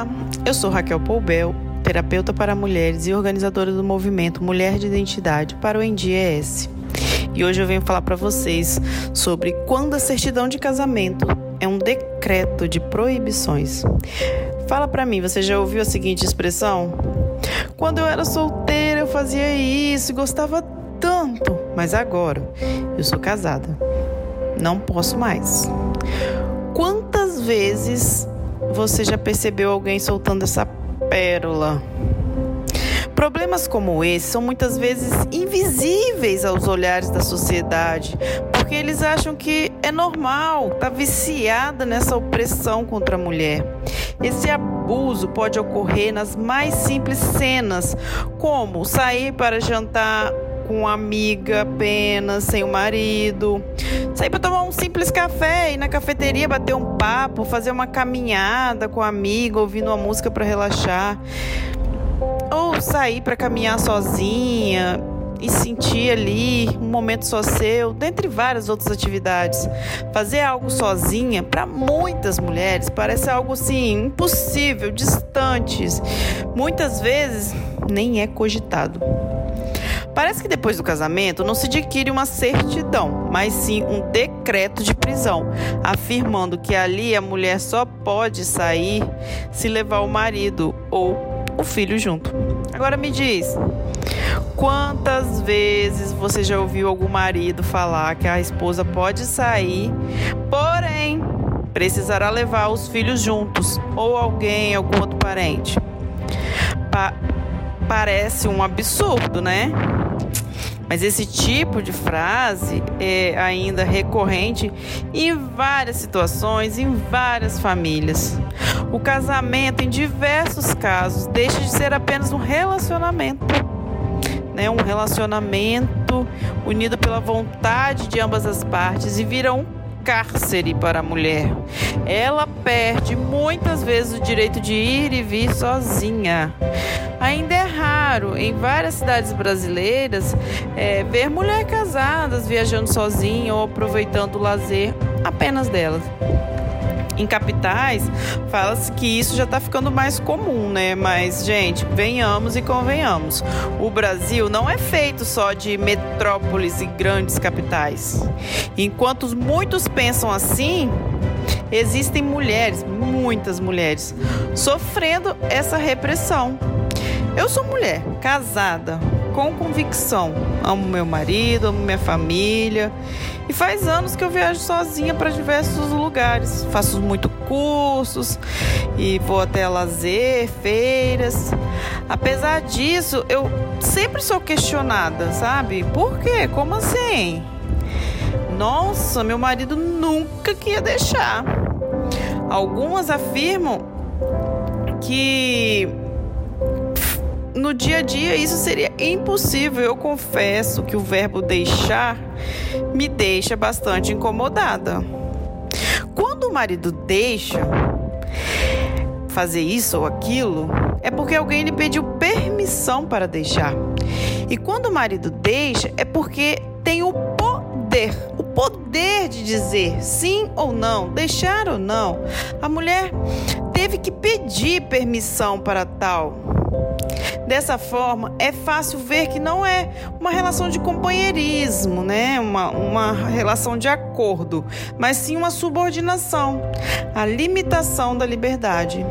Olá, eu sou Raquel Poubel, terapeuta para mulheres e organizadora do movimento Mulher de Identidade para o ENDIES. E hoje eu venho falar para vocês sobre quando a certidão de casamento é um decreto de proibições. Fala para mim, você já ouviu a seguinte expressão? Quando eu era solteira, eu fazia isso e gostava tanto, mas agora eu sou casada. Não posso mais. Quantas vezes você já percebeu alguém soltando essa pérola? Problemas como esse são muitas vezes invisíveis aos olhares da sociedade, porque eles acham que é normal, tá viciada nessa opressão contra a mulher. Esse abuso pode ocorrer nas mais simples cenas, como sair para jantar com uma amiga apenas, sem o marido. Sair para tomar um simples café, ir na cafeteria, bater um papo, fazer uma caminhada com a amiga, ouvindo uma música para relaxar. Ou sair para caminhar sozinha e sentir ali um momento só seu, dentre várias outras atividades. Fazer algo sozinha, para muitas mulheres, parece algo assim impossível, distante. Muitas vezes nem é cogitado. Parece que depois do casamento não se adquire uma certidão, mas sim um decreto de prisão, afirmando que ali a mulher só pode sair se levar o marido ou o filho junto. Agora me diz, quantas vezes você já ouviu algum marido falar que a esposa pode sair, porém precisará levar os filhos juntos ou alguém, algum outro parente? Pa parece um absurdo, né? Mas esse tipo de frase é ainda recorrente em várias situações, em várias famílias. O casamento, em diversos casos, deixa de ser apenas um relacionamento. Né? Um relacionamento unido pela vontade de ambas as partes e vira um cárcere para a mulher. Ela perde muitas vezes o direito de ir e vir sozinha. Ainda é raro em várias cidades brasileiras é, ver mulheres casadas viajando sozinha ou aproveitando o lazer apenas delas em capitais, fala-se que isso já está ficando mais comum, né? Mas, gente, venhamos e convenhamos. O Brasil não é feito só de metrópoles e grandes capitais. Enquanto muitos pensam assim, existem mulheres, muitas mulheres, sofrendo essa repressão. Eu sou mulher, casada, com convicção. Amo meu marido, amo minha família. E faz anos que eu viajo sozinha para diversos lugares. Faço muito cursos e vou até lazer, feiras. Apesar disso, eu sempre sou questionada, sabe? Por quê? Como assim? Nossa, meu marido nunca queria deixar. Algumas afirmam que no dia a dia isso seria impossível. Eu confesso que o verbo deixar me deixa bastante incomodada. Quando o marido deixa fazer isso ou aquilo, é porque alguém lhe pediu permissão para deixar. E quando o marido deixa, é porque tem o poder, o poder de dizer sim ou não, deixar ou não. A mulher teve que pedir permissão para tal. Dessa forma, é fácil ver que não é uma relação de companheirismo, né? uma, uma relação de acordo, mas sim uma subordinação, a limitação da liberdade.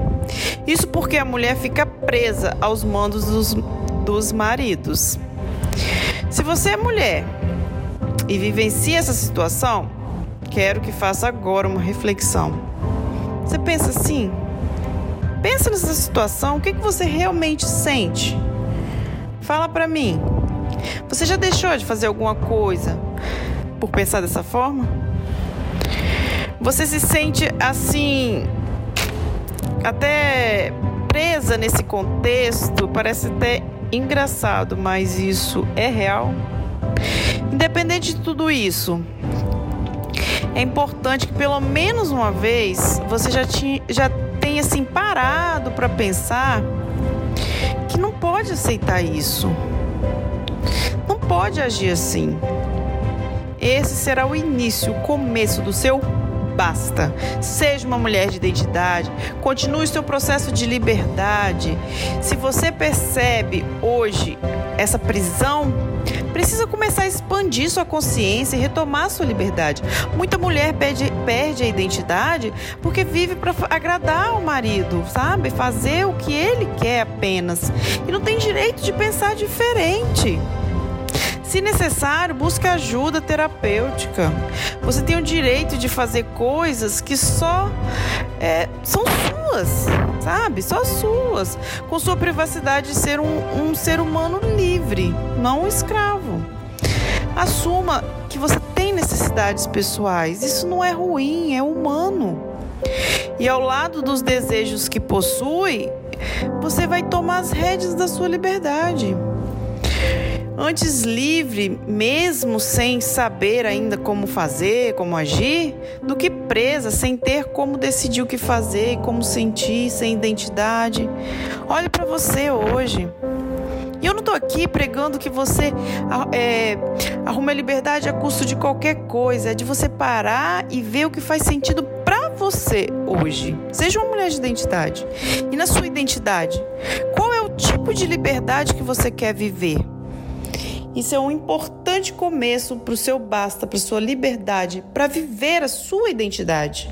Isso porque a mulher fica presa aos mandos dos, dos maridos. Se você é mulher e vivencia essa situação, quero que faça agora uma reflexão. Você pensa assim? Pensa nessa situação, o que, que você realmente sente? Fala para mim. Você já deixou de fazer alguma coisa por pensar dessa forma? Você se sente assim, até presa nesse contexto? Parece até engraçado, mas isso é real? Independente de tudo isso, é importante que pelo menos uma vez você já, tinha, já tenha assim parado para pensar que não pode aceitar isso. Não pode agir assim. Esse será o início, o começo do seu basta. Seja uma mulher de identidade, continue seu processo de liberdade. Se você percebe hoje essa prisão, precisa começar a expandir sua consciência e retomar sua liberdade. Muita mulher perde, perde a identidade porque vive para agradar o marido, sabe? Fazer o que ele quer apenas. E não tem direito de pensar diferente. Se necessário, busque ajuda terapêutica. Você tem o direito de fazer coisas que só é, são suas, sabe? Só suas. Com sua privacidade de ser um, um ser humano livre, não um escravo. Assuma que você tem necessidades pessoais. Isso não é ruim, é humano. E ao lado dos desejos que possui, você vai tomar as rédeas da sua liberdade. Antes livre, mesmo sem saber ainda como fazer, como agir, do que presa, sem ter como decidir o que fazer, como sentir, sem identidade. Olhe para você hoje. E eu não estou aqui pregando que você é, arrume a liberdade a custo de qualquer coisa. É de você parar e ver o que faz sentido para você hoje. Seja uma mulher de identidade. E na sua identidade, qual é o tipo de liberdade que você quer viver? Isso é um importante começo para o seu basta, para sua liberdade, para viver a sua identidade.